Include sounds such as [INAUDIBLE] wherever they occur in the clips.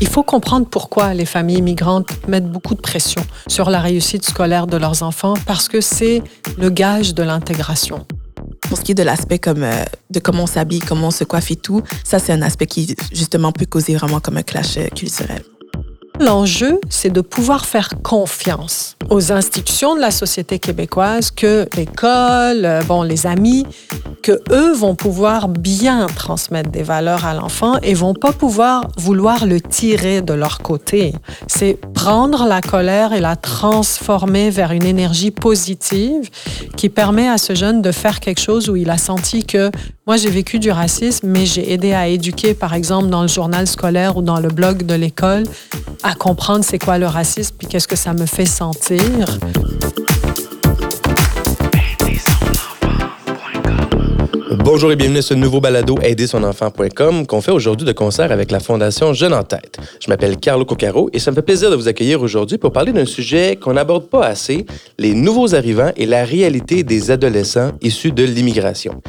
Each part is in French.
Il faut comprendre pourquoi les familles immigrantes mettent beaucoup de pression sur la réussite scolaire de leurs enfants parce que c'est le gage de l'intégration. Pour ce qui est de l'aspect comme euh, de comment on s'habille, comment on se coiffe et tout, ça c'est un aspect qui justement peut causer vraiment comme un clash euh, culturel. L'enjeu, c'est de pouvoir faire confiance aux institutions de la société québécoise que l'école, euh, bon, les amis, que eux vont pouvoir bien transmettre des valeurs à l'enfant et vont pas pouvoir vouloir le tirer de leur côté. C'est prendre la colère et la transformer vers une énergie positive qui permet à ce jeune de faire quelque chose où il a senti que moi j'ai vécu du racisme, mais j'ai aidé à éduquer, par exemple, dans le journal scolaire ou dans le blog de l'école, à comprendre c'est quoi le racisme puis qu'est-ce que ça me fait sentir. Bonjour et bienvenue à ce nouveau balado aidersonenfant.com qu'on fait aujourd'hui de concert avec la Fondation Jeune en tête. Je m'appelle Carlo Coccaro et ça me fait plaisir de vous accueillir aujourd'hui pour parler d'un sujet qu'on n'aborde pas assez, les nouveaux arrivants et la réalité des adolescents issus de l'immigration.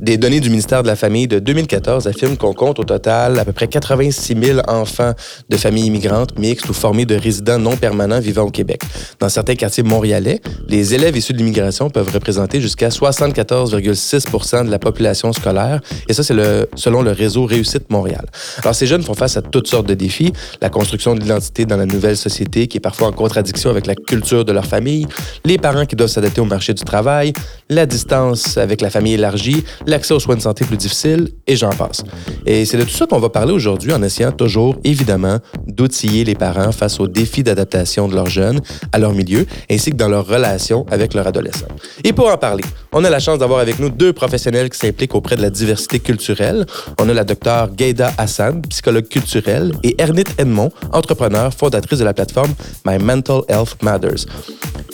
Des données du ministère de la Famille de 2014 affirment qu'on compte au total à peu près 86 000 enfants de familles immigrantes mixtes ou formés de résidents non permanents vivant au Québec. Dans certains quartiers montréalais, les élèves issus de l'immigration peuvent représenter jusqu'à 74,6 de la population scolaire, et ça, c'est le, selon le réseau Réussite Montréal. Alors, ces jeunes font face à toutes sortes de défis, la construction de l'identité dans la nouvelle société qui est parfois en contradiction avec la culture de leur famille, les parents qui doivent s'adapter au marché du travail, la distance avec la famille élargie, l'accès aux soins de santé plus difficiles, et j'en passe. Et c'est de tout ça qu'on va parler aujourd'hui en essayant toujours, évidemment, d'outiller les parents face aux défis d'adaptation de leurs jeunes à leur milieu, ainsi que dans leur relation avec leurs adolescents. Et pour en parler, on a la chance d'avoir avec nous deux professionnels qui s'impliquent auprès de la diversité culturelle. On a la docteure Gaïda Hassan, psychologue culturelle, et Ernit Edmond, entrepreneur, fondatrice de la plateforme My Mental Health Matters.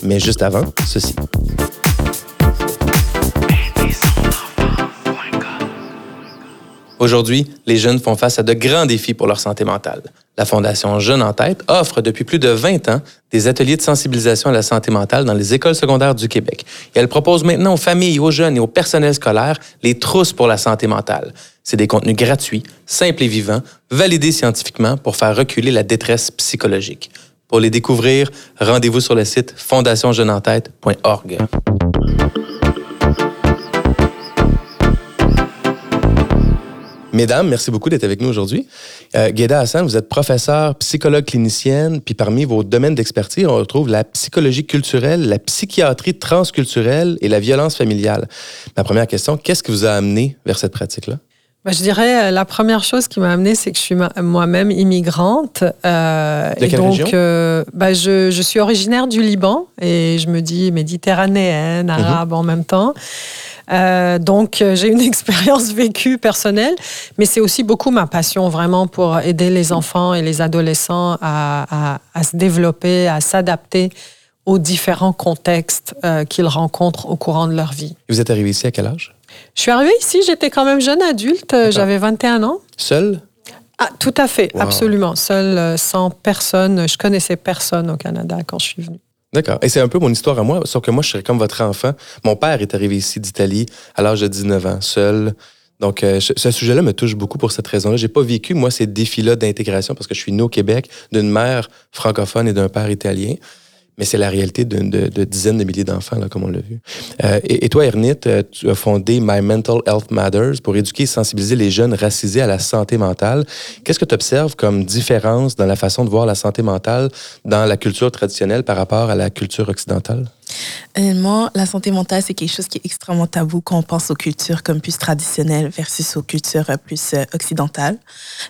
Mais juste avant, ceci. Aujourd'hui, les jeunes font face à de grands défis pour leur santé mentale. La Fondation Jeunes en tête offre depuis plus de 20 ans des ateliers de sensibilisation à la santé mentale dans les écoles secondaires du Québec. Elle propose maintenant aux familles, aux jeunes et au personnel scolaire les trousses pour la santé mentale. C'est des contenus gratuits, simples et vivants, validés scientifiquement pour faire reculer la détresse psychologique. Pour les découvrir, rendez-vous sur le site fondationjeuneentête.org. Mesdames, merci beaucoup d'être avec nous aujourd'hui. Euh, Hassan, vous êtes professeure, psychologue clinicienne, puis parmi vos domaines d'expertise, on retrouve la psychologie culturelle, la psychiatrie transculturelle et la violence familiale. Ma première question, qu'est-ce qui vous a amené vers cette pratique-là? Ben, je dirais, euh, la première chose qui m'a amené, c'est que je suis moi-même immigrante. Euh, de quelle donc, région? Euh, ben, je, je, suis originaire du Liban et je me dis méditerranéenne, arabe mm -hmm. en même temps. Euh, donc, euh, j'ai une [LAUGHS] expérience vécue personnelle, mais c'est aussi beaucoup ma passion vraiment pour aider les enfants et les adolescents à, à, à se développer, à s'adapter aux différents contextes euh, qu'ils rencontrent au courant de leur vie. Et vous êtes arrivé ici à quel âge? Je suis arrivée ici, j'étais quand même jeune adulte, j'avais 21 ans. Seule? Ah, tout à fait, wow. absolument. Seule, sans personne. Je connaissais personne au Canada quand je suis venue. D'accord. Et c'est un peu mon histoire à moi, sauf que moi, je serais comme votre enfant. Mon père est arrivé ici d'Italie à l'âge de 19 ans, seul. Donc, euh, ce sujet-là me touche beaucoup pour cette raison-là. J'ai pas vécu, moi, ces défis-là d'intégration parce que je suis né au Québec d'une mère francophone et d'un père italien. Mais c'est la réalité de, de, dizaines de milliers d'enfants, là, comme on l'a vu. Euh, et, et, toi, Ernit, euh, tu as fondé My Mental Health Matters pour éduquer et sensibiliser les jeunes racisés à la santé mentale. Qu'est-ce que tu observes comme différence dans la façon de voir la santé mentale dans la culture traditionnelle par rapport à la culture occidentale? Honnêtement, la santé mentale, c'est quelque chose qui est extrêmement tabou quand on pense aux cultures comme plus traditionnelles versus aux cultures plus occidentales.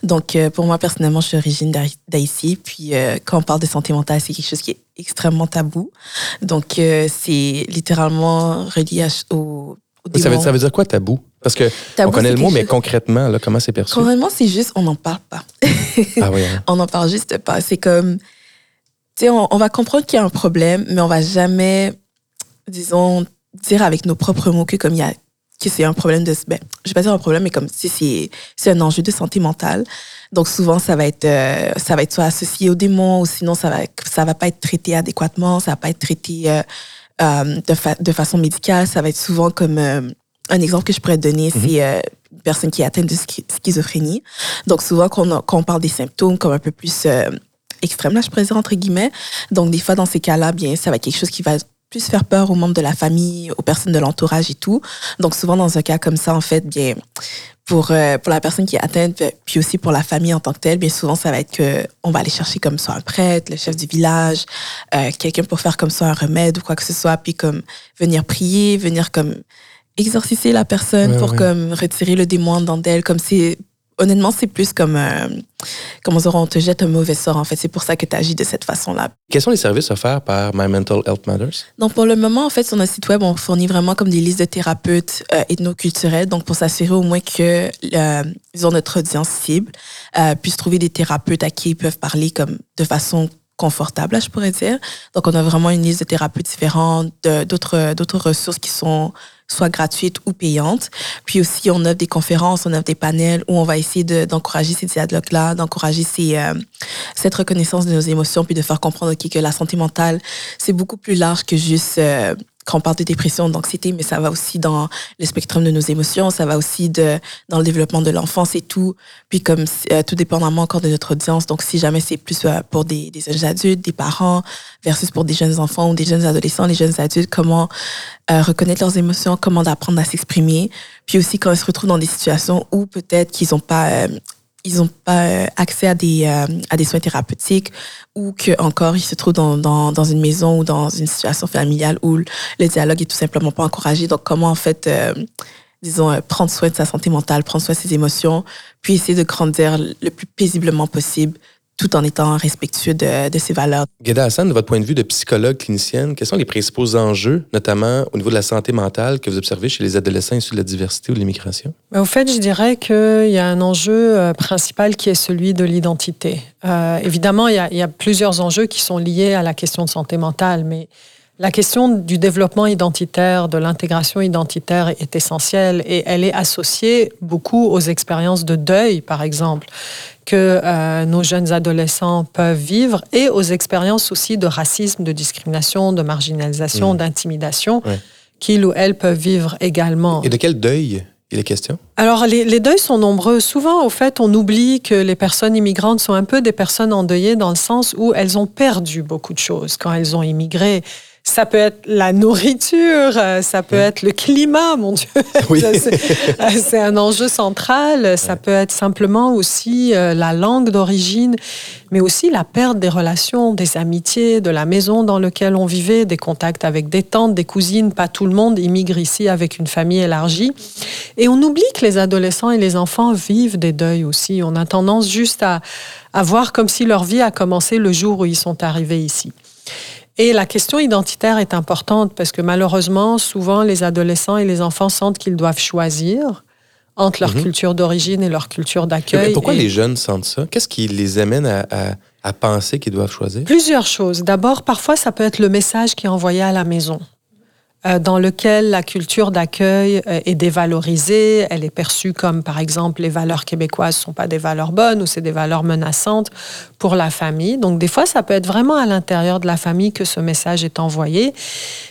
Donc, pour moi, personnellement, je suis origine d'Haïti. Puis, quand on parle de santé mentale, c'est quelque chose qui est extrêmement tabou. Donc, c'est littéralement relié au, ça veut, ça veut, dire quoi tabou? Parce que tabou, on connaît le mot, mais chose... concrètement, là, comment c'est perçu? Concrètement, c'est juste, on n'en parle pas. ah oui. Hein? [LAUGHS] On n'en parle juste pas. C'est comme, tu sais, on, on, va comprendre qu'il y a un problème, mais on va jamais, disons, dire avec nos propres mots que comme il y a que c'est un problème de ben, je vais pas dire un problème mais comme si c'est c'est un enjeu de santé mentale donc souvent ça va être euh, ça va être soit associé au démon ou sinon ça va ça va pas être traité adéquatement ça va pas être traité euh, euh, de, fa de façon médicale ça va être souvent comme un exemple que je pourrais te donner, Mhm. c'est euh, une personne qui est atteinte de schi- schizophrénie. Donc, souvent, quand on, a- quand on parle des symptômes comme un peu plus euh, extrêmes, là, je dire entre guillemets. Donc, des fois, dans ces cas-là, bien, ça va être quelque chose qui va plus faire peur aux membres de la famille, aux personnes de l'entourage et tout. Donc, souvent, dans un cas comme ça, en fait, bien, pour, euh, pour la personne qui est atteinte, euh, puis aussi pour la famille en tant que telle, bien souvent, ça va être que on va aller chercher comme soit un prêtre, le chef du village, euh, quelqu'un pour faire comme ça un remède ou quoi que ce soit, puis comme venir prier, venir comme exorciser la personne Ouais, pour ouais. comme retirer le démon dans d'elle, comme c'est honnêtement c'est plus comme euh, comment dire on te jette un mauvais sort en fait, c'est pour ça que tu agis de cette façon-là. Quels sont les services offerts par My Mental Health Matters? Donc, pour le moment, en fait, sur notre site web, on fournit vraiment comme des listes de thérapeutes euh, ethnoculturels. Donc, pour s'assurer au moins que, euh, disons, notre audience cible euh, puisse trouver des thérapeutes à qui ils peuvent parler comme de façon confortable, je pourrais dire. Donc, on a vraiment une liste de thérapeutes différentes, d'autres d'autres ressources qui sont soit gratuites ou payantes. Puis aussi, on offre des conférences, on offre des panels où on va essayer de- d'encourager ces dialogues-là, d'encourager euh, cette reconnaissance de nos émotions, puis de faire comprendre que la santé mentale, c'est beaucoup plus large que juste euh, quand on parle de dépression, d'anxiété, mais ça va aussi dans le spectre de nos émotions, ça va aussi dans le développement de l'enfance et tout. Puis comme euh, tout dépendamment encore de notre audience, donc si jamais c'est plus euh, pour des, des jeunes adultes, des parents, versus pour des jeunes enfants ou des jeunes adolescents, les jeunes adultes, comment euh, reconnaître leurs émotions, comment apprendre à s'exprimer. Puis aussi quand ils se retrouvent dans des situations où peut-être qu'ils n'ont pas... ils n'ont pas euh, accès à des, euh, à des soins thérapeutiques ou que encore ils se trouvent dans, une maison ou dans une situation familiale où le dialogue est tout simplement pas encouragé. Donc, comment en fait, euh, disons, prendre soin de sa santé mentale, prendre soin de ses émotions, puis essayer de grandir le plus paisiblement possible tout en étant respectueux de, de ses valeurs. Gueda Hassan, de votre point de vue de psychologue clinicienne, quels sont les principaux enjeux, notamment au niveau de la santé mentale, que vous observez chez les adolescents issus de la diversité ou de l'immigration? Mais au fait, je dirais qu'il y a un enjeu euh, principal qui est celui de l'identité. Euh, évidemment, il y, a, il y a plusieurs enjeux qui sont liés à la question de santé mentale, mais la question du développement identitaire, de l'intégration identitaire est essentielle et elle est associée beaucoup aux expériences de deuil, par exemple, que euh, nos jeunes adolescents peuvent vivre et aux expériences aussi de racisme, de discrimination, de marginalisation, Mhm. d'intimidation Ouais. qu'ils ou elles peuvent vivre également. Et de quel deuil il est question? Alors, les, les deuils sont nombreux. Souvent, au fait, on oublie que les personnes immigrantes sont un peu des personnes endeuillées dans le sens où elles ont perdu beaucoup de choses quand elles ont immigré. Ça peut être la nourriture, euh, ça peut être le climat, mon Dieu. [LAUGHS] Oui. Ça, c'est- euh, C'est un enjeu central. Ça peut être simplement aussi euh, la langue d'origine, mais aussi la perte des relations, des amitiés, de la maison dans laquelle on vivait, des contacts avec des tantes, des cousines. Pas tout le monde immigre ici avec une famille élargie. Et on oublie que les adolescents et les enfants vivent des deuils aussi. On a tendance juste à, à voir comme si leur vie a commencé le jour où ils sont arrivés ici. Et la question identitaire est importante parce que malheureusement, souvent, les adolescents et les enfants sentent qu'ils doivent choisir entre leur Mhm. culture d'origine et leur culture Mais d'accueil. pourquoi Et les jeunes sentent ça? Qu'est-ce qui les amène à, à- à penser qu'ils doivent choisir? Plusieurs choses. D'abord, parfois, ça peut être le message qui est envoyé à la maison, dans lequel la culture d'accueil euh, est dévalorisée. Elle est perçue comme, par exemple, les valeurs québécoises ne sont pas des valeurs bonnes ou c'est des valeurs menaçantes pour la famille. Donc, des fois, ça peut être vraiment à l'intérieur de la famille que ce message est envoyé.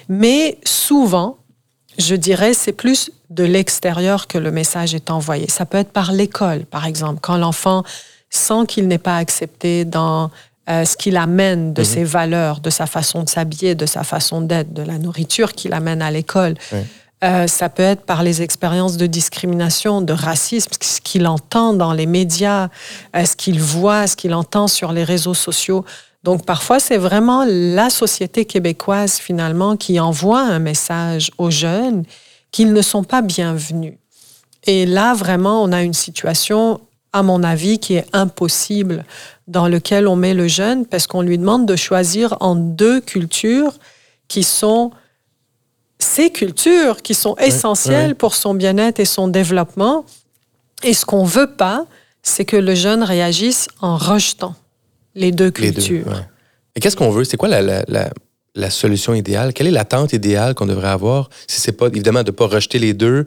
Mais souvent, je dirais, c'est plus de l'extérieur que le message est envoyé. Ça peut être par l'école, par exemple, quand l'enfant sent qu'il n'est pas accepté dans euh, ce qu'il amène de Mhm. ses valeurs, de sa façon de s'habiller, de sa façon d'être, de la nourriture qu'il amène à l'école. Euh, ça peut être par les expériences de discrimination, de racisme, ce qu'il entend dans les médias, euh, ce qu'il voit, ce qu'il entend sur les réseaux sociaux. Donc parfois, c'est vraiment la société québécoise finalement qui envoie un message aux jeunes qu'ils ne sont pas bienvenus. Et là, vraiment, on a une situation, à mon avis, qui est impossible, dans lequel on met le jeune parce qu'on lui demande de choisir en deux cultures qui sont ces cultures qui sont essentielles pour son bien-être et son développement. Et ce qu'on veut pas, c'est que le jeune réagisse en rejetant les deux Les deux, cultures. ouais. Et qu'est-ce qu'on veut? C'est quoi la, la- la- la solution idéale? Quelle est l'attente idéale qu'on devrait avoir si c'est pas, évidemment, de ne pas rejeter les deux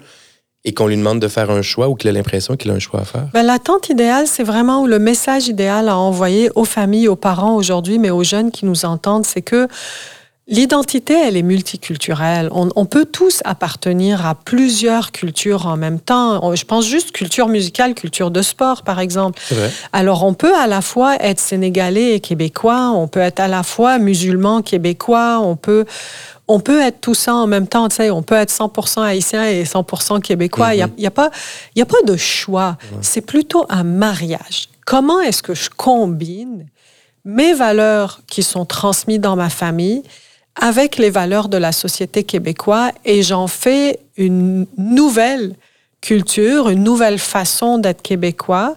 et qu'on lui demande de faire un choix ou qu'il a l'impression qu'il a un choix à faire? Ben, L'attente idéale, c'est vraiment le message idéal à envoyer aux familles, aux parents aujourd'hui, mais aux jeunes qui nous entendent, c'est que L'identité, elle est multiculturelle. On, peut tous appartenir à plusieurs cultures en même temps. Je pense juste culture musicale, culture de sport, par exemple. Alors, on peut à la fois être sénégalais et québécois, on peut être à la fois musulman québécois, on peut, on peut être tout ça en même temps. Tu sais, on peut être 100% haïtien et 100% québécois. Il n'y a, a, pas, y a pas de choix. C'est plutôt un mariage. Comment est-ce que je combine mes valeurs qui sont transmises dans ma famille avec les valeurs de la société québécoise et j'en fais une nouvelle culture, une nouvelle façon d'être québécois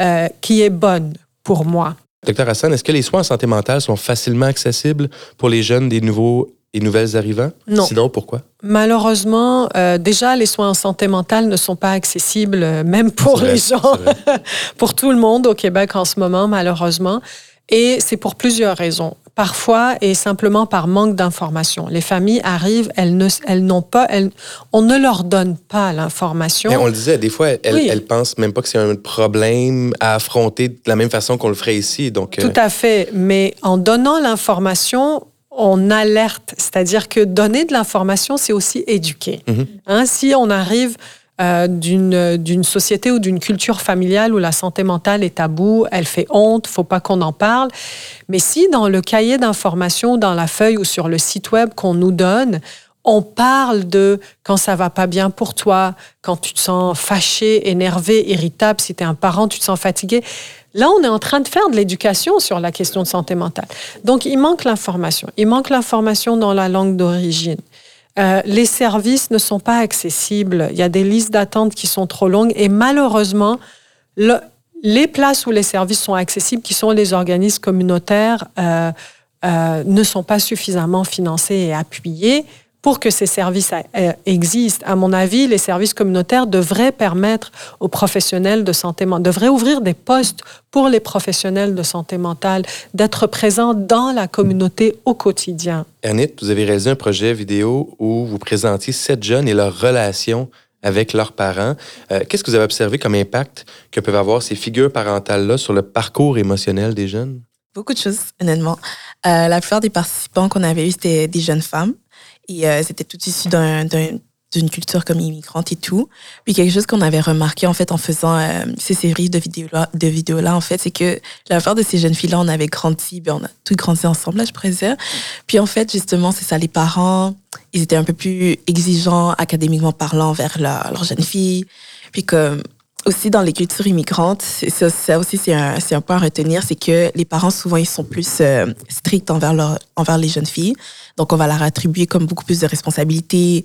euh, qui est bonne pour moi. Docteur Hassan, est-ce que les soins en santé mentale sont facilement accessibles pour les jeunes des nouveaux et nouvelles arrivants? Non. Sinon, pourquoi? Malheureusement, euh, déjà, les soins en santé mentale ne sont pas accessibles, euh, même pour les gens, [LAUGHS] pour tout le monde au Québec en ce moment, malheureusement. Et c'est pour plusieurs raisons. Parfois, et simplement par manque d'information. Les familles arrivent, elles ne, elles n'ont pas, elles, on ne leur donne pas l'information. On le disait, des fois, elles, elles pensent même pas que c'est un problème à affronter de la même façon qu'on le ferait ici. Donc, euh, Tout à fait. Mais en donnant l'information, on alerte. C'est-à-dire que donner de l'information, c'est aussi éduquer. Mm-hmm. Hein, si on arrive euh, d'une société ou d'une culture familiale où la santé mentale est tabou, elle fait honte, faut pas qu'on en parle. Mais si dans le cahier d'information, dans la feuille ou sur le site web qu'on nous donne, on parle de quand ça va pas bien pour toi, quand tu te sens fâché, énervé, irritable, si tu es un parent, tu te sens fatigué. Là, on est en train de faire de l'éducation sur la question de santé mentale. Donc, il manque l'information. Il manque l'information dans la langue d'origine. Euh, les services ne sont pas accessibles. Il y a des listes d'attente qui sont trop longues et malheureusement, les places où les services sont accessibles, qui sont les organismes communautaires, euh, euh, ne sont pas suffisamment financés et appuyés pour que ces services euh, existent, à mon avis, les services communautaires devraient permettre aux professionnels de santé mentale, devraient ouvrir des postes pour les professionnels de santé mentale, d'être présents dans la communauté au quotidien. Ernest, vous avez réalisé un projet vidéo où vous présentiez sept jeunes et leurs relations avec leurs parents. Euh, qu'est-ce que vous avez observé comme impact que peuvent avoir ces figures parentales-là sur le parcours émotionnel des jeunes? Beaucoup de choses, honnêtement. Euh, la plupart des participants qu'on avait eus, c'était des jeunes femmes. Et euh, c'était tout issu d'une culture comme immigrante et tout. Puis quelque chose qu'on avait remarqué en fait en faisant euh, ces séries de vidéos là, de vidéos là en fait, c'est que la plupart de ces jeunes filles là, on avait grandi, ben on a tout grandi ensemble là, je dire. Puis en fait justement c'est ça, les parents, ils étaient un peu plus exigeants académiquement parlant vers leurs leur jeune fille. Puis comme aussi dans les cultures immigrantes, ça, ça aussi c'est un, un, point à retenir, c'est que les parents souvent ils sont plus euh, stricts envers leur, envers les jeunes filles. Donc on va leur attribuer comme beaucoup plus de responsabilités.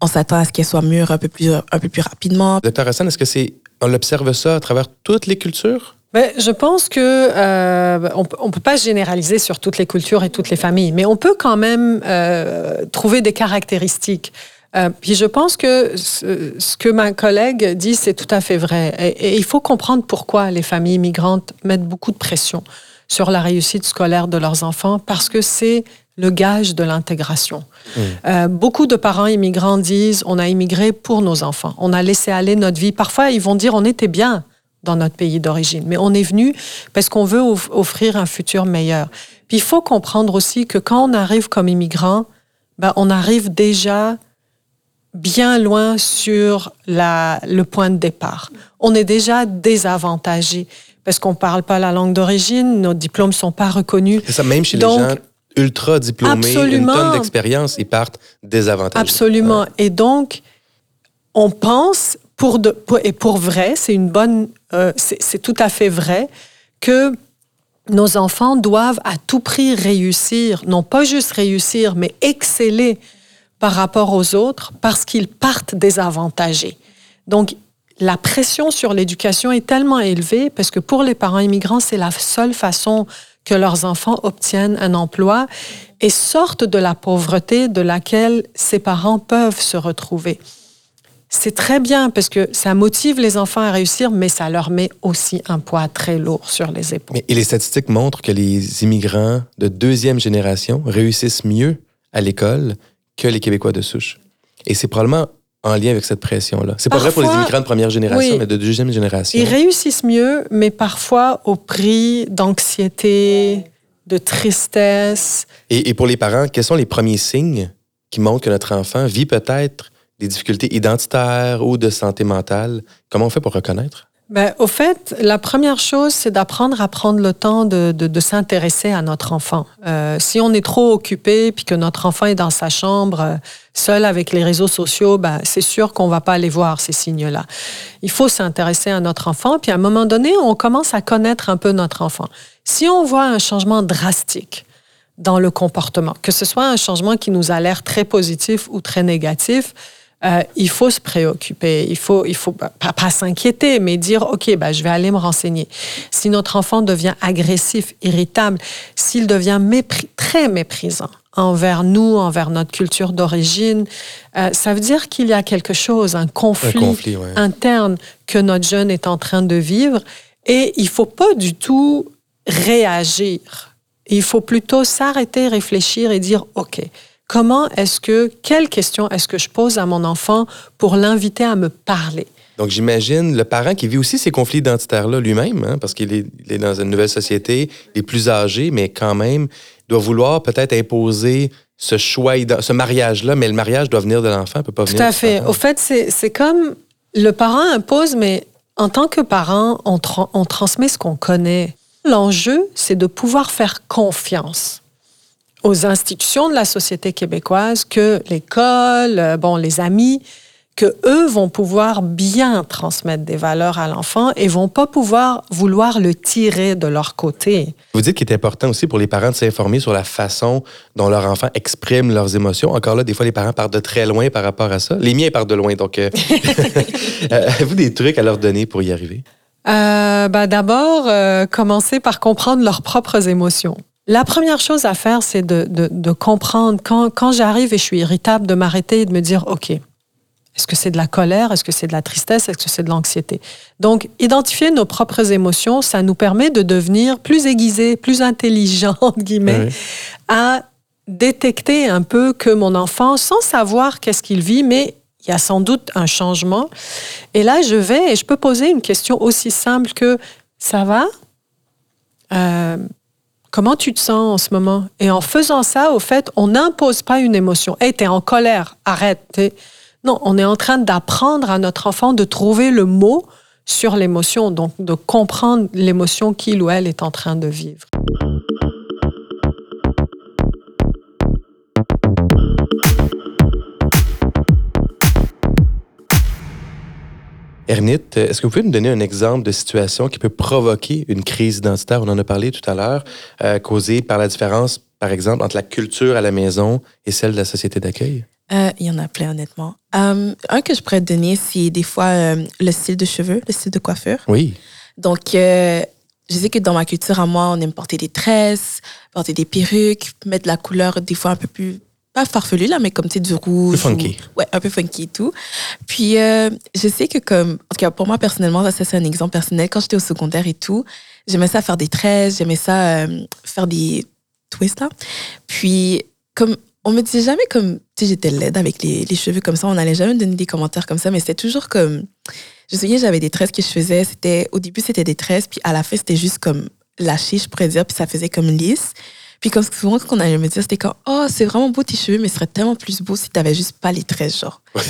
On s'attend à ce qu'elles soient mûres un peu plus un peu plus rapidement. Docteur Hassan, est-ce que c'est on observe ça à travers toutes les cultures? Ben, je pense que euh, on, on peut pas généraliser sur toutes les cultures et toutes les familles, mais on peut quand même euh, trouver des caractéristiques. Euh, puis je pense que ce, que ma collègue dit, c'est tout à fait vrai. Et, il faut comprendre pourquoi les familles immigrantes mettent beaucoup de pression sur la réussite scolaire de leurs enfants, parce que c'est le gage de l'intégration. Mmh. Euh, beaucoup de parents immigrants disent, on a immigré pour nos enfants, on a laissé aller notre vie. Parfois, ils vont dire, on était bien dans notre pays d'origine, mais on est venu parce qu'on veut offrir un futur meilleur. Puis il faut comprendre aussi que quand on arrive comme immigrant, ben, on arrive déjà bien loin sur la, le point de départ. On est déjà désavantagé parce qu'on ne parle pas la langue d'origine, nos diplômes ne sont pas reconnus. C'est ça, même chez les gens ultra diplômés, une tonne d'expérience, ils partent désavantagés. Absolument. Et donc, on pense, pour de, et pour vrai, c'est une bonne, euh, c'est tout à fait vrai, que nos enfants doivent à tout prix réussir, non pas juste réussir, mais exceller par rapport aux autres parce qu'ils partent désavantagés. Donc, la pression sur l'éducation est tellement élevée parce que pour les parents immigrants, c'est la seule façon que leurs enfants obtiennent un emploi et sortent de la pauvreté de laquelle ces parents peuvent se retrouver. C'est très bien parce que ça motive les enfants à réussir, mais ça leur met aussi un poids très lourd sur les épaules. Et les statistiques montrent que les immigrants de deuxième génération réussissent mieux à l'école que les Québécois de souche. Et c'est probablement en lien avec cette pression-là. C'est pas vrai pour les immigrants de première génération, mais de deuxième génération. Ils réussissent mieux, mais parfois au prix d'anxiété, de tristesse. Et, et pour les parents, quels sont les premiers signes qui montrent que notre enfant vit peut-être des difficultés identitaires ou de santé mentale? Comment on fait pour reconnaître? Ben, au fait, la première chose, c'est d'apprendre à prendre le temps de, de, de s'intéresser à notre enfant. Euh, si on est trop occupé puis que notre enfant est dans sa chambre, euh, seul avec les réseaux sociaux, ben, c'est sûr qu'on va pas aller voir ces signes-là. Il faut s'intéresser à notre enfant, puis à un moment donné, on commence à connaître un peu notre enfant. Si on voit un changement drastique dans le comportement, que ce soit un changement qui nous a l'air très positif ou très négatif, euh, il faut se préoccuper. Il faut, il faut pas, pas s'inquiéter, mais dire OK, bah, je vais aller me renseigner. Si notre enfant devient agressif, irritable, s'il devient mépris, très méprisant envers nous, envers notre culture d'origine, euh, ça veut dire qu'il y a quelque chose, un conflit, Un conflit, ouais. interne que notre jeune est en train de vivre. Et il faut pas du tout réagir. Il faut plutôt s'arrêter, réfléchir et dire OK comment est-ce que, quelle question est-ce que je pose à mon enfant pour l'inviter à me parler? Donc, j'imagine le parent qui vit aussi ces conflits identitaires-là lui-même, hein, parce qu'il est, dans une nouvelle société, il est plus âgé, mais quand même, doit vouloir peut-être imposer ce choix, ce mariage-là, mais le mariage doit venir de l'enfant, peut pas Tout venir à fait. Au fait, c'est comme le parent impose, mais en tant que parent, on, tra on transmet ce qu'on connaît. L'enjeu, c'est de pouvoir faire confiance aux institutions de la société québécoise que l'école, bon, les amis, que eux vont pouvoir bien transmettre des valeurs à l'enfant et vont pas pouvoir vouloir le tirer de leur côté. Vous dites qu'il est important aussi pour les parents de s'informer sur la façon dont leur enfant exprime leurs émotions. Encore là, des fois, les parents partent de très loin par rapport à ça. Les miens partent de loin, donc euh, [LAUGHS] [LAUGHS] avez-vous des trucs à leur donner pour y arriver? Euh, bah, D'abord, euh, commencer par comprendre leurs propres émotions. La première chose à faire, c'est de, de, de, comprendre quand, quand j'arrive et je suis irritable, de m'arrêter et de me dire, OK, est-ce que c'est de la colère? Est-ce que c'est de la tristesse? Est-ce que c'est de l'anxiété? Donc, identifier nos propres émotions, ça nous permet de devenir plus aiguisés, plus intelligents, [LAUGHS] entre guillemets, oui. à détecter un peu que mon enfant, sans savoir qu'est-ce qu'il vit, mais il y a sans doute un changement. Et là, je vais et je peux poser une question aussi simple que ça va? Euh, Comment tu te sens en ce moment? Et en faisant ça, au fait, on n'impose pas une émotion. Hé, t'es en colère, arrête. Non, on est en train d'apprendre à notre enfant de trouver le mot sur l'émotion, donc de comprendre l'émotion qu'il ou elle est en train de vivre. Ernit, est-ce que vous pouvez nous donner un exemple de situation qui peut provoquer une crise identitaire? On en a parlé tout à l'heure, euh, causée par la différence, par exemple, entre la culture à la maison et celle de la société d'accueil? Euh, il y en a plein, honnêtement. Um, un que je pourrais te donner, c'est des fois euh, le style de cheveux, le style de coiffure. Oui. Donc, euh, je sais que dans ma culture à moi, on aime porter des tresses, porter des perruques, mettre de la couleur des fois un peu plus pas farfelu là, mais comme tu sais du rouge. Funky. Ou, ouais, un peu funky et tout. Puis euh, je sais que comme, en tout cas pour moi personnellement, ça c'est un exemple personnel. Quand j'étais au secondaire et tout, j'aimais ça faire des tresses, j'aimais ça euh, faire des twists là. Puis comme on me disait jamais comme, tu sais, j'étais laide avec les, les, cheveux comme ça. On n'allait jamais me donner des commentaires comme ça, mais c'était toujours comme, je me souviens, j'avais des tresses que je faisais. C'était, au début c'était des tresses, puis à la fin c'était juste comme lâché, je pourrais dire, puis ça faisait comme lisse. Puis comme souvent, ce qu'on allait me dire, c'était comme Oh, c'est vraiment beau tes cheveux, mais ce serait tellement plus beau si tu n'avais juste pas les tresses, genre. [LAUGHS]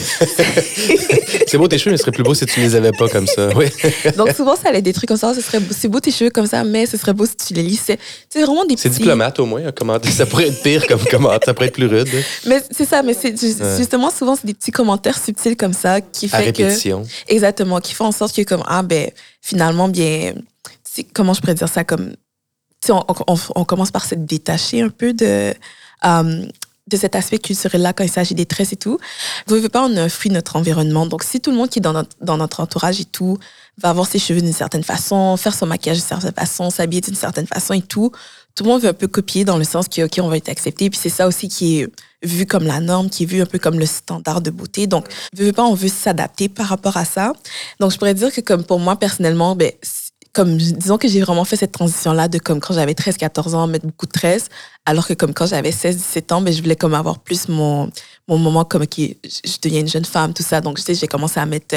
c'est beau tes cheveux, mais ce serait plus beau si tu les avais pas comme ça. Oui. [LAUGHS] Donc souvent, ça allait des trucs comme ça. Ce serait, c'est beau tes cheveux comme ça, mais ce serait beau si tu les lissais. C'est vraiment des C'est petits... diplomate au moins. Comment... Ça pourrait être pire comme commentaire, ça pourrait être plus rude. Mais c'est ça, mais c'est justement souvent, c'est des petits commentaires subtils comme ça qui fait à répétition. que. Exactement, qui font en sorte que, comme, ah, ben, finalement, bien. Comment je pourrais dire ça? Comme on, commence par se détacher un peu de, um, de cet aspect culturel-là quand il s'agit des tresses et tout. Vous ne pas, on est fruit notre environnement. Donc, si tout le monde qui est dans notre, dans notre entourage et tout va avoir ses cheveux d'une certaine façon, faire son maquillage d'une certaine façon, s'habiller d'une certaine façon et tout, tout le monde veut un peu copier dans le sens que, OK, on va être accepté. Puis c'est ça aussi qui est vu comme la norme, qui est vu un peu comme le standard de beauté. Donc, veut pas, on veut s'adapter par rapport à ça. Donc, je pourrais dire que comme pour moi, personnellement, ben, comme disons que j'ai vraiment fait cette transition là de comme quand j'avais 13 14 ans mettre beaucoup de tresses alors que comme quand j'avais 16 17 ans ben je voulais comme avoir plus mon mon moment comme qui je deviens une jeune femme tout ça donc sais j'ai commencé à mettre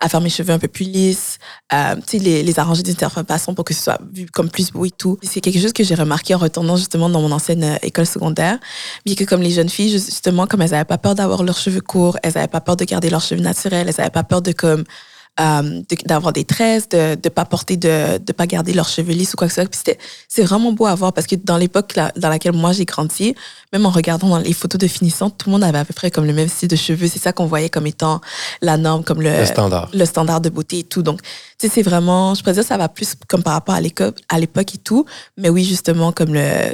à faire mes cheveux un peu plus lisses, euh, tu les arranger d'une certaine façon pour que ce soit vu comme plus beau et tout. C'est quelque chose que j'ai remarqué en retournant justement dans mon ancienne euh, école secondaire. Bien que comme les jeunes filles, justement, comme elles n'avaient pas peur d'avoir leurs cheveux courts, elles n'avaient pas peur de garder leurs cheveux naturels, elles n'avaient pas peur de comme euh, d'avoir des tresses, de ne pas porter, de ne pas garder leurs cheveux lisses ou quoi que ce soit. Puis c'est vraiment beau à voir parce que dans l'époque dans laquelle moi j'ai grandi, même en regardant dans les photos de finissants, tout le monde avait à peu près comme le même style de cheveux. C'est ça qu'on voyait comme étant la norme, comme le, le standard. Le standard de beauté et tout. Donc, tu sais, c'est vraiment, je pourrais dire, ça va plus comme par rapport à l'époque et tout. Mais oui, justement, comme le,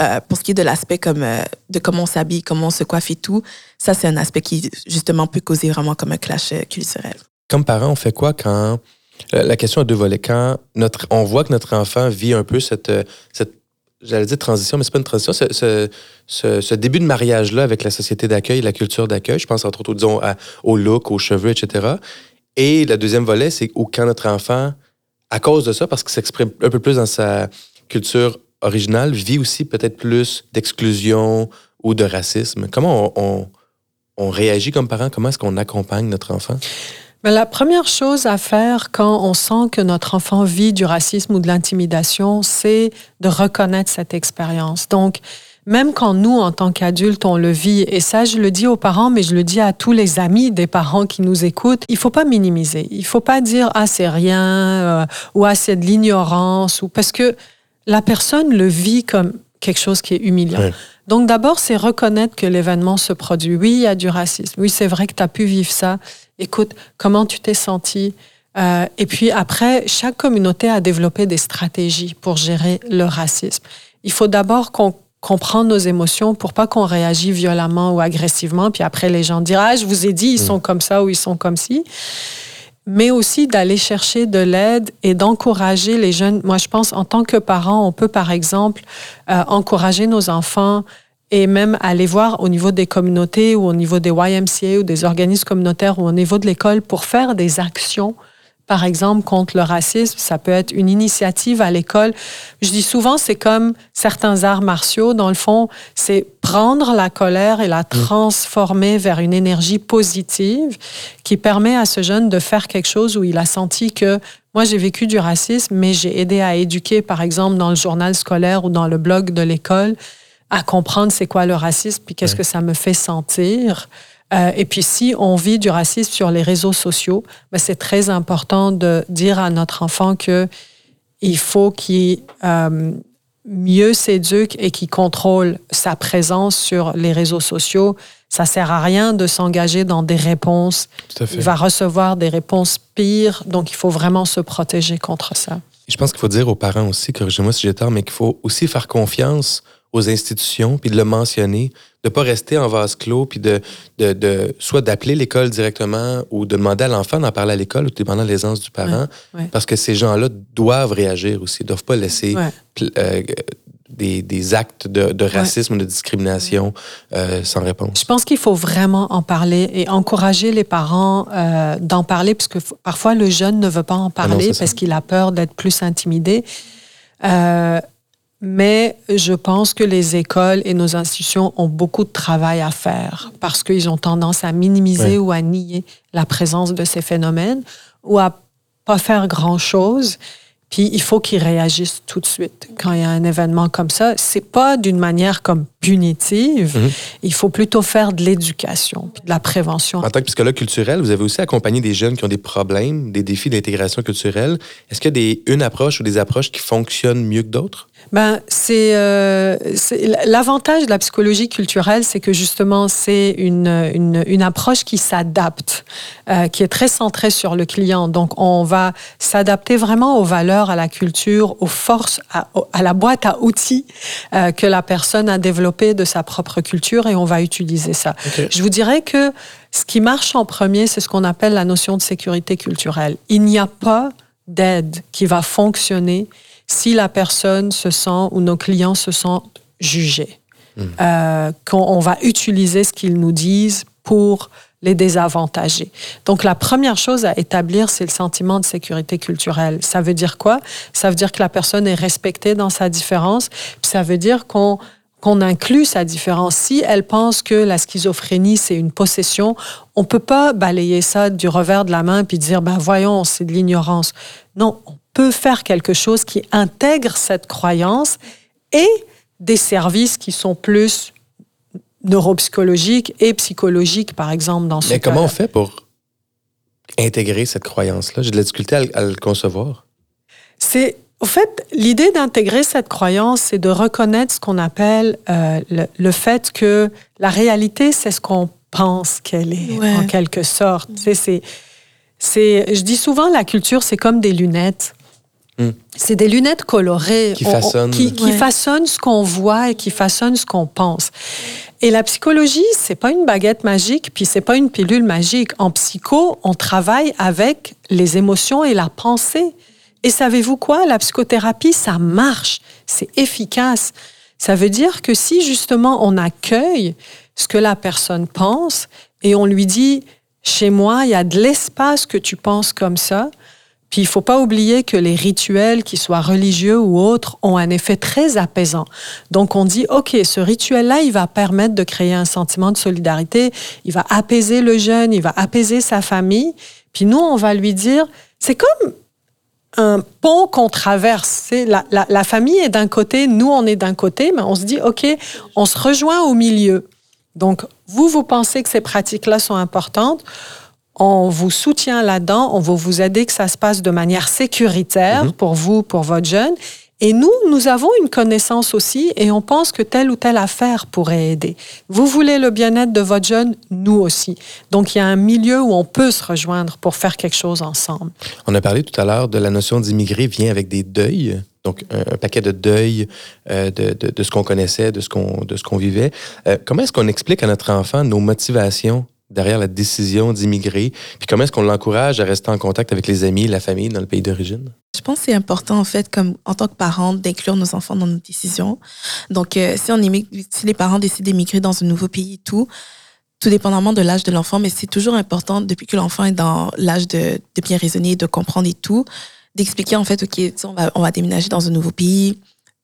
euh, pour ce qui est de l'aspect comme euh, de comment on s'habille, comment on se coiffe et tout, ça c'est un aspect qui justement peut causer vraiment comme un clash culturel comme parent, on fait quoi quand la question a deux volets. Quand notre, on voit que notre enfant vit un peu cette, cette j'allais dire transition, mais c'est pas une transition, ce, ce, ce, début de mariage-là avec la société d'accueil, la culture d'accueil, je pense entre autres, disons, au look, aux cheveux, etc. Et le deuxième volet, c'est quand notre enfant, à cause de ça, parce qu'il s'exprime un peu plus dans sa culture originale, vit aussi peut-être plus d'exclusion ou de racisme. Comment on, on, on réagit comme parent? Comment est-ce qu'on accompagne notre enfant? Mais la première chose à faire quand on sent que notre enfant vit du racisme ou de l'intimidation, c'est de reconnaître cette expérience. Donc, même quand nous, en tant qu'adultes, on le vit, et ça, je le dis aux parents, mais je le dis à tous les amis des parents qui nous écoutent, il faut pas minimiser. Il faut pas dire ah c'est rien euh, ou ah c'est de l'ignorance ou parce que la personne le vit comme quelque chose qui est humiliant. Donc d'abord, c'est reconnaître que l'événement se produit. Oui, il y a du racisme. Oui, c'est vrai que tu as pu vivre ça écoute, comment tu t'es senti euh, Et puis après, chaque communauté a développé des stratégies pour gérer le racisme. Il faut d'abord qu'on comprenne nos émotions pour pas qu'on réagisse violemment ou agressivement, puis après les gens diront, ah, je vous ai dit, ils mm. sont comme ça ou ils sont comme ci mais aussi d'aller chercher de l'aide et d'encourager les jeunes. Moi, je pense, en tant que parent, on peut, par exemple, euh, encourager nos enfants et même aller voir au niveau des communautés ou au niveau des YMCA ou des organismes communautaires ou au niveau de l'école pour faire des actions par exemple, contre le racisme. Ça peut être une initiative à l'école. Je dis souvent, c'est comme certains arts martiaux. Dans le fond, c'est prendre la colère et la transformer vers une énergie positive qui permet à ce jeune de faire quelque chose où il a senti que moi, j'ai vécu du racisme, mais j'ai aidé à éduquer, par exemple, dans le journal scolaire ou dans le blog de l'école à comprendre c'est quoi le racisme, puis qu'est-ce que ça me fait sentir. Euh, et puis si on vit du racisme sur les réseaux sociaux, ben, c'est très important de dire à notre enfant que il faut qu'il euh, mieux s'éduque et qu'il contrôle sa présence sur les réseaux sociaux. Ça sert à rien de s'engager dans des réponses. Il va recevoir des réponses pires, donc il faut vraiment se protéger contre ça. je pense qu'il faut dire aux parents aussi, corrigez-moi si j'ai tort, mais qu'il faut aussi faire confiance aux institutions, puis de le mentionner, de pas rester en vase clos, puis de, de, de soit d'appeler l'école directement ou de demander à l'enfant d'en parler à l'école ou dépendant de l'aisance du parent, parce que ces gens-là doivent réagir aussi, doivent pas laisser euh, des, des, actes de, de racisme ou de discrimination euh, sans réponse. Je pense qu'il faut vraiment en parler et encourager les parents euh, d'en parler, parce que parfois le jeune ne veut pas en ah parler parce qu'il a peur d'être plus intimidé. Mais je pense que les écoles et nos institutions ont beaucoup de travail à faire parce qu'ils ont tendance à minimiser ou à nier la présence de ces phénomènes ou à pas faire grand-chose. Puis il faut qu'ils réagissent tout de suite quand il y a un événement comme ça. C'est pas d'une manière comme punitive. Mhm. Il faut plutôt faire de l'éducation, de la prévention. En tant que psychologue culturel, vous avez aussi accompagné des jeunes qui ont des problèmes, des défis d'intégration culturelle. Est-ce qu'il y a des, une approche ou des approches qui fonctionnent mieux que d'autres? Ben, c'est euh, l'avantage de la psychologie culturelle, c'est que justement c'est une, une, une, approche qui s'adapte, euh, qui est très centrée sur le client. Donc on va s'adapter vraiment aux valeurs, à la culture, aux forces, à, à la boîte à outils euh, que la personne a développée de sa propre culture et on va utiliser ça. Je vous dirais que ce qui marche en premier, c'est ce qu'on appelle la notion de sécurité culturelle. Il n'y a pas d'aide qui va fonctionner si la personne se sent ou nos clients se sentent jugés. Hmm. Euh, qu'on va utiliser ce qu'ils nous disent pour les désavantager. Donc la première chose à établir, c'est le sentiment de sécurité culturelle. Ça veut dire quoi? Ça veut dire que la personne est respectée dans sa différence. Puis ça veut dire qu'on qu'on inclut sa différence. Si elle pense que la schizophrénie, c'est une possession, on peut pas balayer ça du revers de la main puis dire, ben voyons, c'est de l'ignorance. Non, on peut faire quelque chose qui intègre cette croyance et des services qui sont plus neuropsychologiques et psychologiques, par exemple, dans ce Mais comment on fait pour intégrer cette croyance-là? J'ai de la difficulté à, le concevoir. C'est, au fait, l'idée d'intégrer cette croyance, c'est de reconnaître ce qu'on appelle euh, le, fait que la réalité, c'est ce qu'on pense qu'elle est, en quelque sorte. C'est, c'est, je dis souvent, la culture, c'est comme des lunettes. Hmm. C'est des lunettes colorées qui façonnent, qui, façonnent ce qu'on voit et qui façonnent ce qu'on pense. Et la psychologie, c'est pas une baguette magique, puis c'est pas une pilule magique. En psycho, on travaille avec les émotions et la pensée. Et savez-vous quoi? La psychothérapie, ça marche. C'est efficace. Ça veut dire que si justement on accueille ce que la personne pense et on lui dit, chez moi, il y a de l'espace que tu penses comme ça, puis il faut pas oublier que les rituels, qu'ils soient religieux ou autres, ont un effet très apaisant. Donc on dit, OK, ce rituel-là, il va permettre de créer un sentiment de solidarité, il va apaiser le jeune, il va apaiser sa famille. Puis nous, on va lui dire, c'est comme un pont qu'on traverse. La, la, la famille est d'un côté, nous, on est d'un côté, mais on se dit, OK, on se rejoint au milieu. Donc, vous, vous pensez que ces pratiques-là sont importantes on vous soutient là-dedans, on va vous aider que ça se passe de manière sécuritaire mhm. pour vous, pour votre jeune. Et nous, nous avons une connaissance aussi et on pense que telle ou telle affaire pourrait aider. Vous voulez le bien-être de votre jeune, nous aussi. Donc, il y a un milieu où on peut se rejoindre pour faire quelque chose ensemble. On a parlé tout à l'heure de la notion d'immigré vient avec des deuils. Donc, un, paquet de deuils euh, de, ce qu'on connaissait, de ce qu'on vivait. Euh, comment est-ce qu'on explique à notre enfant nos motivations derrière la décision d'immigrer? Puis comment est-ce qu'on l'encourage à rester en contact avec les amis, la famille dans le pays d'origine? Je pense que c'est important, en fait, comme en tant que parents, d'inclure nos enfants dans nos décisions. Donc, euh, si, on si les parents décident d'émigrer dans un nouveau pays et tout, tout dépendamment de l'âge de l'enfant, mais c'est toujours important, depuis que l'enfant est dans l'âge de, bien raisonner, de comprendre et tout, d'expliquer, en fait, OK, on va déménager dans un nouveau pays,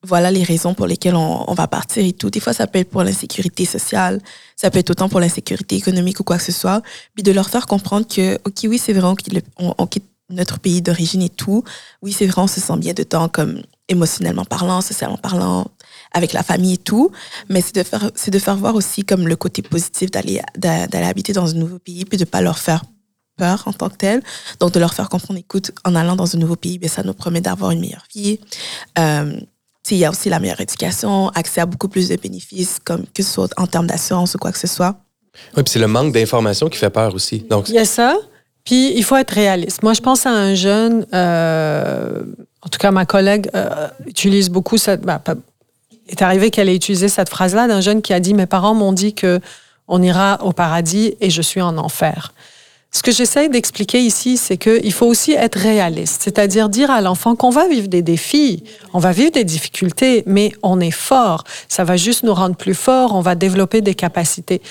voilà les raisons pour lesquelles on, va partir et tout. Des fois, ça peut être pour l'insécurité sociale, ça peut être autant pour l'insécurité économique ou quoi que ce soit. Puis de leur faire comprendre que, OK, oui, c'est vrai, on, quitte notre pays d'origine et tout. Oui, c'est vrai, on se sent bien de temps, comme émotionnellement parlant, socialement parlant, avec la famille et tout. Mais c'est de faire, voir aussi comme le côté positif d'aller, habiter dans un nouveau pays, puis de pas leur faire peur en tant que tel. Donc, de leur faire comprendre, écoute, en allant dans un nouveau pays, bien, ça nous promet d'avoir une meilleure vie. Euh, il y a aussi la meilleure éducation, accès à beaucoup plus de bénéfices, comme que ce soit en termes d'assurance ou quoi que ce soit. Oui, puis c'est le manque d'information qui fait peur aussi. Donc... Il y a ça. Puis il faut être réaliste. Moi, je pense à un jeune, euh, en tout cas, ma collègue euh, utilise beaucoup cette. Ben, est arrivé qu'elle ait utilisé cette phrase-là d'un jeune qui a dit Mes parents m'ont dit que on ira au paradis et je suis en enfer. Ce que j'essaie d'expliquer ici, c'est qu'il faut aussi être réaliste, c'est-à-dire dire à l'enfant qu'on va vivre des défis, on va vivre des difficultés, mais on est fort. Ça va juste nous rendre plus forts, on va développer des capacités.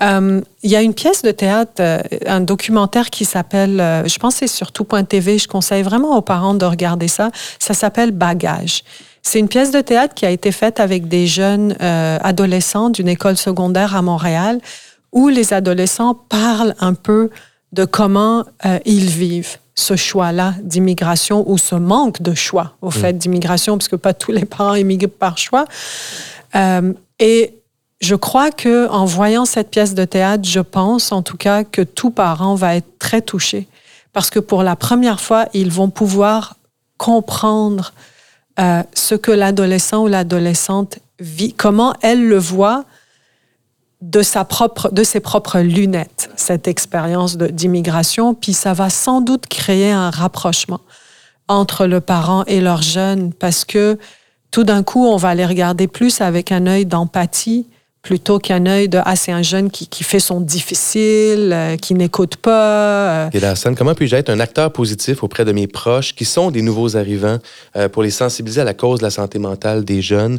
Euh, il y a une pièce de théâtre, euh, un documentaire qui s'appelle, euh, je pense c'est sur tout.tv, je conseille vraiment aux parents de regarder ça, ça s'appelle Bagage. C'est une pièce de théâtre qui a été faite avec des jeunes adolescents d'une école secondaire à Montréal, où les adolescents parlent un peu de comment euh, ils vivent ce choix-là d'immigration ou ce manque de choix au mm. fait d'immigration, parce que pas tous les parents immigrent par choix. Euh, et je crois que en voyant cette pièce de théâtre, je pense en tout cas que tout parent va être très touché, parce que pour la première fois, ils vont pouvoir comprendre euh, ce que l'adolescent ou l'adolescente vit, comment elle le voit de, sa propre, de ses propres lunettes, cette expérience d'immigration, puis ça va sans doute créer un rapprochement entre le parent et leur jeune, parce que tout d'un coup, on va les regarder plus avec un œil d'empathie plutôt qu'un œil de ah c'est un jeune qui, qui fait son difficile, euh, qui n'écoute pas. Euh. Et scène, comment puis-je être un acteur positif auprès de mes proches qui sont des nouveaux arrivants euh, pour les sensibiliser à la cause de la santé mentale des jeunes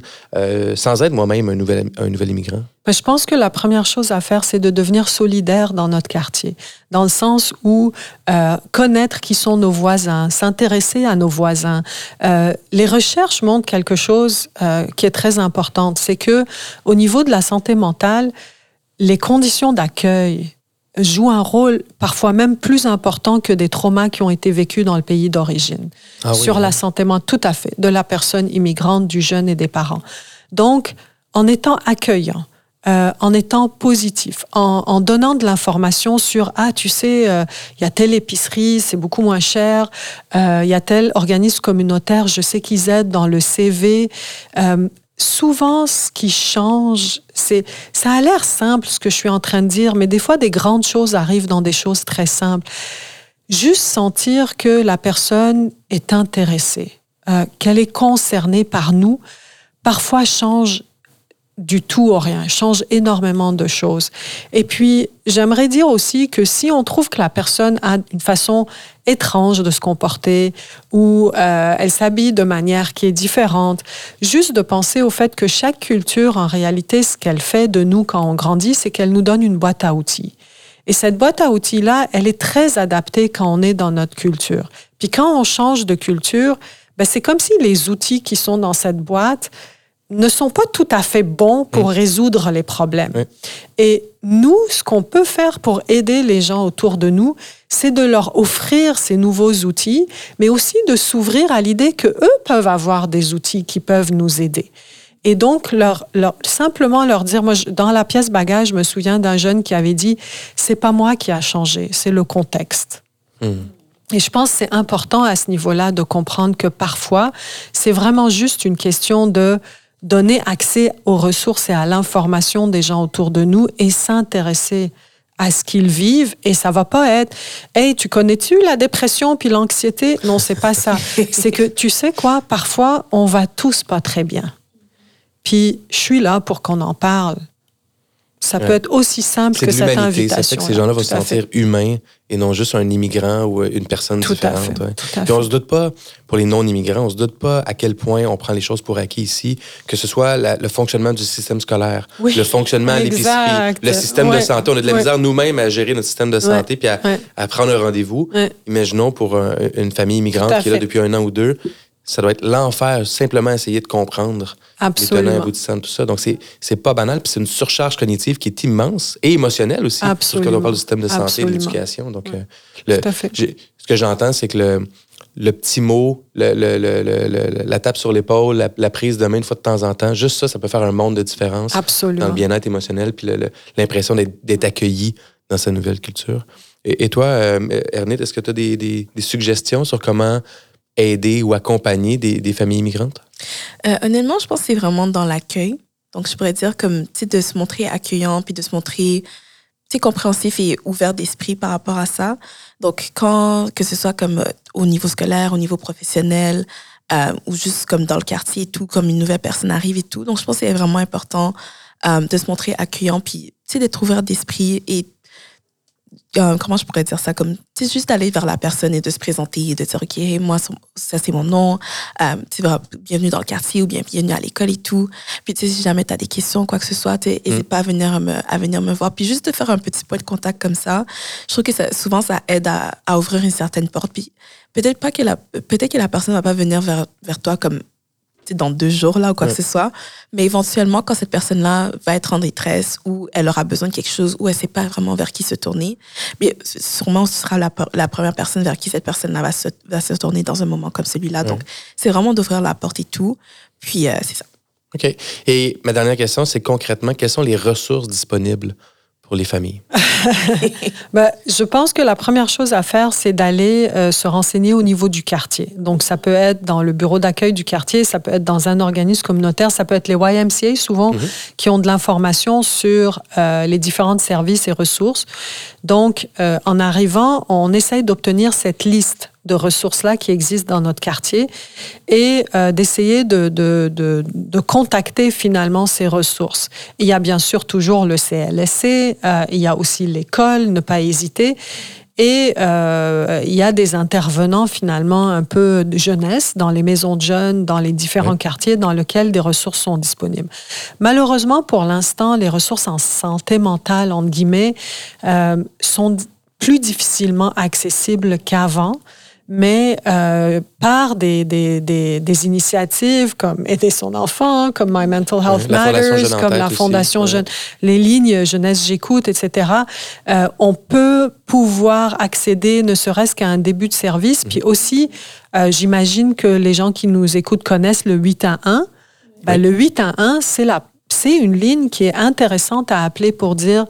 sans être moi-même un nouvel, un nouvel immigrant? Je pense que la première chose à faire, c'est de devenir solidaire dans notre quartier, dans le sens où euh, connaître qui sont nos voisins, s'intéresser à nos voisins. Euh, les recherches montrent quelque chose euh, qui est très important, c'est que au niveau de la santé mentale, les conditions d'accueil jouent un rôle parfois même plus important que des traumas qui ont été vécus dans le pays d'origine Ah oui, sur oui. la santé mentale, tout à fait, de la personne immigrante, du jeune et des parents. Donc, en étant accueillant, euh, en étant positif, en, donnant de l'information sur ah tu sais euh, il y a telle épicerie c'est beaucoup moins cher, euh, il y a tel organisme communautaire je sais qu'ils aident dans le CV. Souvent ce qui change c'est ça a l'air simple ce que je suis en train de dire mais des fois des grandes choses arrivent dans des choses très simples. Juste sentir que la personne est intéressée, qu'elle est concernée par nous, parfois change du tout au rien, change énormément de choses. Et puis, j'aimerais dire aussi que si on trouve que la personne a une façon étrange de se comporter ou euh, elle s'habille de manière qui est différente, juste de penser au fait que chaque culture, en réalité, ce qu'elle fait de nous quand on grandit, c'est qu'elle nous donne une boîte à outils. Et cette boîte à outils-là, elle est très adaptée quand on est dans notre culture. Puis quand on change de culture, ben c'est comme si les outils qui sont dans cette boîte ne sont pas tout à fait bons pour résoudre les problèmes. Oui. Et nous, ce qu'on peut faire pour aider les gens autour de nous, c'est de leur offrir ces nouveaux outils, mais aussi de s'ouvrir à l'idée que eux peuvent avoir des outils qui peuvent nous aider. Et donc, leur, leur- simplement leur dire, moi, je- dans la pièce bagage, je me souviens d'un jeune qui avait dit, c'est pas moi qui a changé, c'est le contexte. Et je pense que c'est important à ce niveau-là de comprendre que parfois, c'est vraiment juste une question de donner accès aux ressources et à l'information des gens autour de nous et s'intéresser à ce qu'ils vivent. Et ça va pas être hey tu connais-tu la dépression puis l'anxiété? Non c'est pas ça. [LAUGHS] C'est que tu sais quoi? Parfois on va tous pas très bien. Puis je suis là pour qu'on en parle ça peut être aussi simple que cette invitation Ça fait que ces gens-là vont se sentir humains et non juste un immigrant ou euh, une personne Tout à différente. fait, ouais. tout à Puis on fait. se doute pas, pour les non-immigrants, on se doute pas à quel point on prend les choses pour acquis ici, que ce soit la- le fonctionnement du système scolaire, Oui, le fonctionnement à l'épicerie, le système de santé. On a de la misère nous-mêmes à gérer notre système de santé puis à, prendre un rendez-vous. Imaginons pour un- une famille immigrante qui est là fait. depuis un an ou deux, ça doit être l'enfer, simplement essayer de comprendre les Absolument. tenants aboutissants de tout ça. Donc, c'est, c'est pas banal, puis c'est une surcharge cognitive qui est immense et émotionnelle aussi. Absolument. quand on parle du système de santé et de l'éducation. Donc, euh, le- Tout à fait. ce que j'entends, c'est que le, le petit mot, le- le- le- la tape sur l'épaule, la, la prise de main une fois de temps en temps, juste ça, ça peut faire un monde de différence Absolument. dans le bien-être émotionnel, puis l'impression d'être, d'être accueilli dans sa nouvelle culture. Et, et toi, euh, Ernest, est-ce que tu as des, des- des suggestions sur comment aider ou accompagner des, familles immigrantes? Euh, honnêtement, je pense que c'est vraiment dans l'accueil. Donc, je pourrais dire comme, tu de se montrer accueillant, puis de se montrer, tu sais, compréhensif et ouvert d'esprit par rapport à ça. Donc, quand, que ce soit comme euh, au niveau scolaire, au niveau professionnel, euh, ou juste comme dans le quartier et tout, comme une nouvelle personne arrive et tout. Donc, je pense que c'est vraiment important de se montrer accueillant, puis, tu sais, d'être ouvert d'esprit et euh, comment je pourrais dire ça? Comme sais juste d'aller vers la personne et de se présenter et de dire ok moi ça c'est mon nom. Euh, tu voilà, bienvenue dans le quartier ou bien bienvenue à l'école et tout. Puis tu sais si jamais tu as des questions quoi que ce soit sais, n'hésite pas à venir me à venir me voir. Puis juste de faire un petit point de contact comme ça je trouve que ça, souvent ça aide à, à ouvrir une certaine porte. Puis peut-être pas que la peut-être que la personne va pas venir vers vers toi comme dans deux jours là ou quoi Ouais. que ce soit mais éventuellement quand cette personne là va être en détresse ou elle aura besoin de quelque chose ou elle sait pas vraiment vers qui se tourner mais sûrement ce sera la, la première personne vers qui cette personne-là va se, va se tourner dans un moment comme celui-là. Donc, c'est vraiment d'ouvrir la porte et tout. Puis, euh, c'est ça. OK. Et ma dernière question, c'est concrètement, quelles sont les ressources disponibles pour les familles? [LAUGHS] Ben, je pense que la première chose à faire, c'est d'aller euh, se renseigner au niveau du quartier. Donc, ça peut être dans le bureau d'accueil du quartier, ça peut être dans un organisme communautaire, ça peut être les YMCA souvent qui ont de l'information sur euh, les différents services et ressources. Donc, euh, en arrivant, on essaye d'obtenir cette liste de ressources-là qui existent dans notre quartier et euh, d'essayer de, de, de, de contacter finalement ces ressources. Il y a bien sûr toujours le CLSC, euh, il y a aussi l'école, ne pas hésiter. Et euh, il y a des intervenants finalement un peu de jeunesse dans les maisons de jeunes, dans les différents quartiers dans lesquels des ressources sont disponibles. Malheureusement, pour l'instant, les ressources en santé mentale, entre guillemets, euh, sont plus difficilement accessibles qu'avant mais euh, par des, des, des, des, initiatives comme Aider son enfant, comme My Mental Health Matters, comme la Fondation Jeune, les lignes Jeunesse J'écoute, etc., euh, on peut pouvoir accéder ne serait-ce qu'à un début de service. Puis mhm. aussi, euh, j'imagine que les gens qui nous écoutent connaissent le 8 à 1. Ben, Le 8 à 1, c'est la c'est une ligne qui est intéressante à appeler pour dire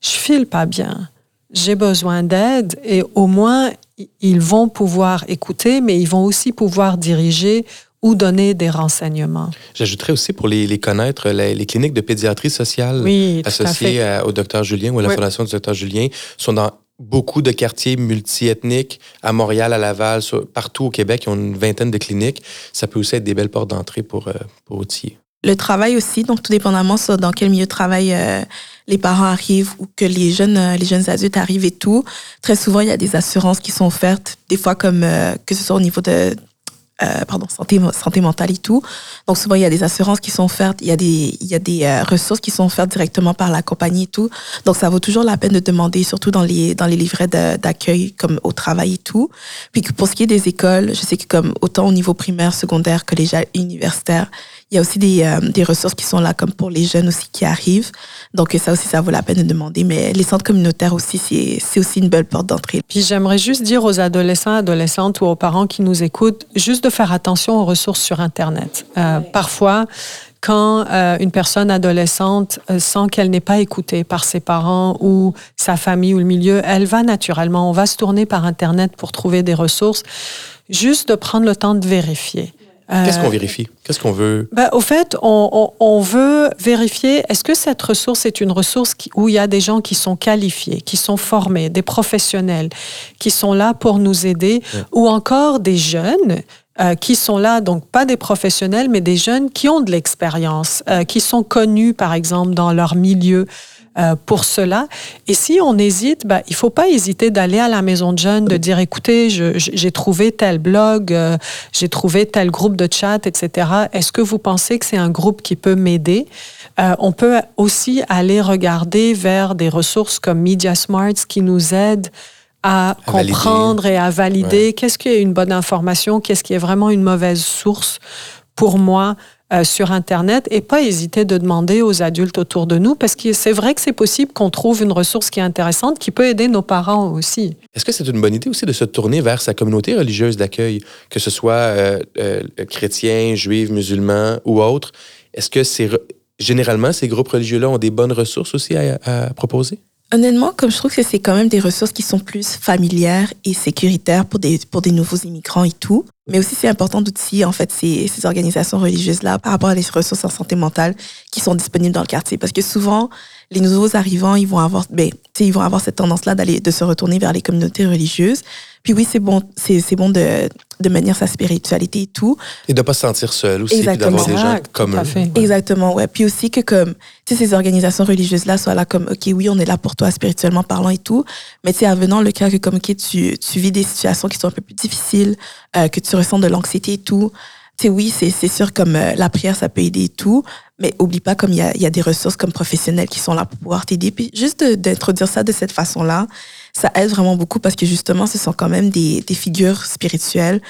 je file pas bien, j'ai besoin d'aide et au moins ils vont pouvoir écouter, mais ils vont aussi pouvoir diriger ou donner des renseignements. J'ajouterais aussi pour les, connaître, les, cliniques de pédiatrie sociale associées au docteur Julien ou à la fondation du docteur Julien sont dans beaucoup de quartiers multiethniques à Montréal, à Laval, partout au Québec. Ils ont une vingtaine de cliniques. Ça peut aussi être des belles portes d'entrée pour, euh, pour outiller. Le travail aussi, donc tout dépendamment dans quel milieu de travail euh, les parents arrivent ou que les jeunes, euh, les jeunes adultes arrivent et tout. Très souvent, il y a des assurances qui sont offertes, des fois comme euh, que ce soit au niveau de pardon, santé, santé mentale et tout. Donc souvent, il y a des assurances qui sont offertes, il y a des, il y a des ressources qui sont offertes directement par la compagnie et tout. Donc ça vaut toujours la peine de demander, surtout dans les, dans les livrets d'accueil, comme au travail et tout. Puis pour ce qui est des écoles, je sais que comme autant au niveau primaire, secondaire, collégial, universitaire, il y a aussi des, euh, des ressources qui sont là, comme pour les jeunes aussi qui arrivent. Donc ça aussi, ça vaut la peine de demander. Mais les centres communautaires aussi, c'est aussi une belle porte d'entrée. Puis j'aimerais juste dire aux adolescents, adolescentes ou aux parents qui nous écoutent, juste de faire attention aux ressources sur Internet. Euh, parfois, quand euh, une personne adolescente euh, sent qu'elle n'est pas écoutée par ses parents ou sa famille ou le milieu, elle va naturellement, on va se tourner par Internet pour trouver des ressources, juste de prendre le temps de vérifier. Qu'est-ce qu'on vérifie? Qu'est-ce qu'on veut? Ben, au fait, on, on, veut vérifier, est-ce que cette ressource est une ressource où il y a des gens qui sont qualifiés, qui sont formés, des professionnels, qui sont là pour nous aider, ou encore des jeunes euh, qui sont là, donc pas des professionnels, mais des jeunes qui ont de l'expérience, euh, qui sont connus, par exemple, dans leur milieu. Euh, pour cela. Et si on hésite, ben, il faut pas hésiter d'aller à la maison de jeunes, de dire, écoutez, j'ai trouvé tel blog, j'ai trouvé tel groupe de chat, etc. Est-ce que vous pensez que c'est un groupe qui peut m'aider? on peut aussi aller regarder vers des ressources comme Media Smarts qui nous aident à, comprendre et à valider qu'est-ce qui est une bonne information, qu'est-ce qui est vraiment une mauvaise source pour moi euh, sur Internet et pas hésiter de demander aux adultes autour de nous parce que c'est vrai que c'est possible qu'on trouve une ressource qui est intéressante qui peut aider nos parents aussi. Est-ce que c'est une bonne idée aussi de se tourner vers sa communauté religieuse d'accueil, que ce soit euh, euh, chrétiens, juifs, musulmans ou autres? Est-ce que c'est généralement ces groupes religieux-là ont des bonnes ressources aussi à proposer? Honnêtement, comme je trouve que c'est quand même des ressources qui sont plus familières et sécuritaires pour des, pour des nouveaux immigrants et tout. Mais aussi, c'est important d'outiller, en fait, ces, ces organisations religieuses-là par rapport à les ressources en santé mentale qui sont disponibles dans le quartier. Parce que souvent, les nouveaux arrivants, ils vont avoir, ben, ils vont avoir cette tendance-là d'aller, de se retourner vers les communautés religieuses. Puis oui, c'est bon, c'est bon de, de maintenir sa spiritualité et tout. Et de ne pas se sentir seul aussi, d'avoir des gens comme eux. Exactement, ouais. Puis aussi que comme, tu sais, ces organisations religieuses-là soient là comme, OK, oui, on est là pour toi spirituellement parlant et tout, mais tu sais, avenant le cas que comme, OK, tu, tu vis des situations qui sont un peu plus difficiles, euh, que tu ressens de l'anxiété et tout, tu sais, oui, c'est sûr, comme euh, la prière, ça peut aider et tout, mais oublie pas, comme il y a, y a, des ressources comme professionnels qui sont là pour pouvoir t'aider. Puis juste d'introduire ça de cette façon-là, ça aide vraiment beaucoup parce que justement, ce sont quand même des, figures spirituelles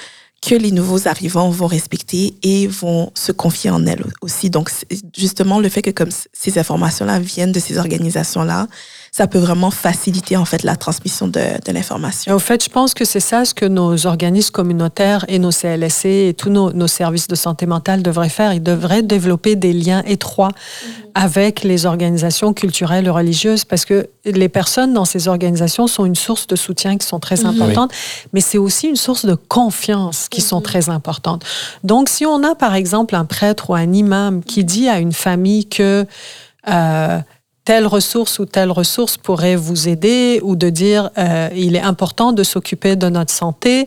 que les nouveaux arrivants vont respecter et vont se confier en elles aussi. Donc, justement, le fait que comme ces informations-là viennent de ces organisations-là, ça peut vraiment faciliter en fait la transmission de, de l'information. Au fait, je pense que c'est ça ce que nos organismes communautaires et nos CLSC et tous nos, nos, services de santé mentale devraient faire. Ils devraient développer des liens étroits mm-hmm. avec les organisations culturelles et religieuses parce que les personnes dans ces organisations sont une source de soutien qui sont très mm-hmm. importantes, mais c'est aussi une source de confiance qui sont mm-hmm. très importantes. Donc, si on a par exemple un prêtre ou un imam qui dit à une famille que euh, telle ressource ou telle ressource pourrait vous aider ou de dire euh, il est important de s'occuper de notre santé,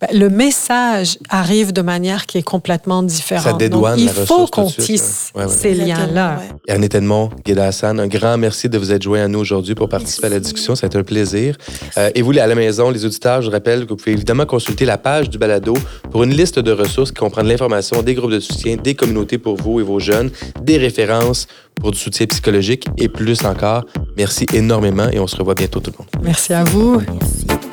ben, le message arrive de manière qui est complètement différente. Ça dédouane Donc, il la faut qu'on tisse. Ouais, ouais. ces liens-là. Yarn Edmond, Guéda Hassan, un grand merci de vous être joint à nous aujourd'hui pour participer à la discussion. Ça a été un plaisir. Euh, et vous, à la maison, les auditeurs, je vous rappelle que vous pouvez évidemment consulter la page du balado pour une liste de ressources qui comprend de l'information, des groupes de soutien, des communautés pour vous et vos jeunes, des références pour du soutien psychologique et plus encore. Merci énormément et on se revoit bientôt tout le monde. Merci à vous. Merci.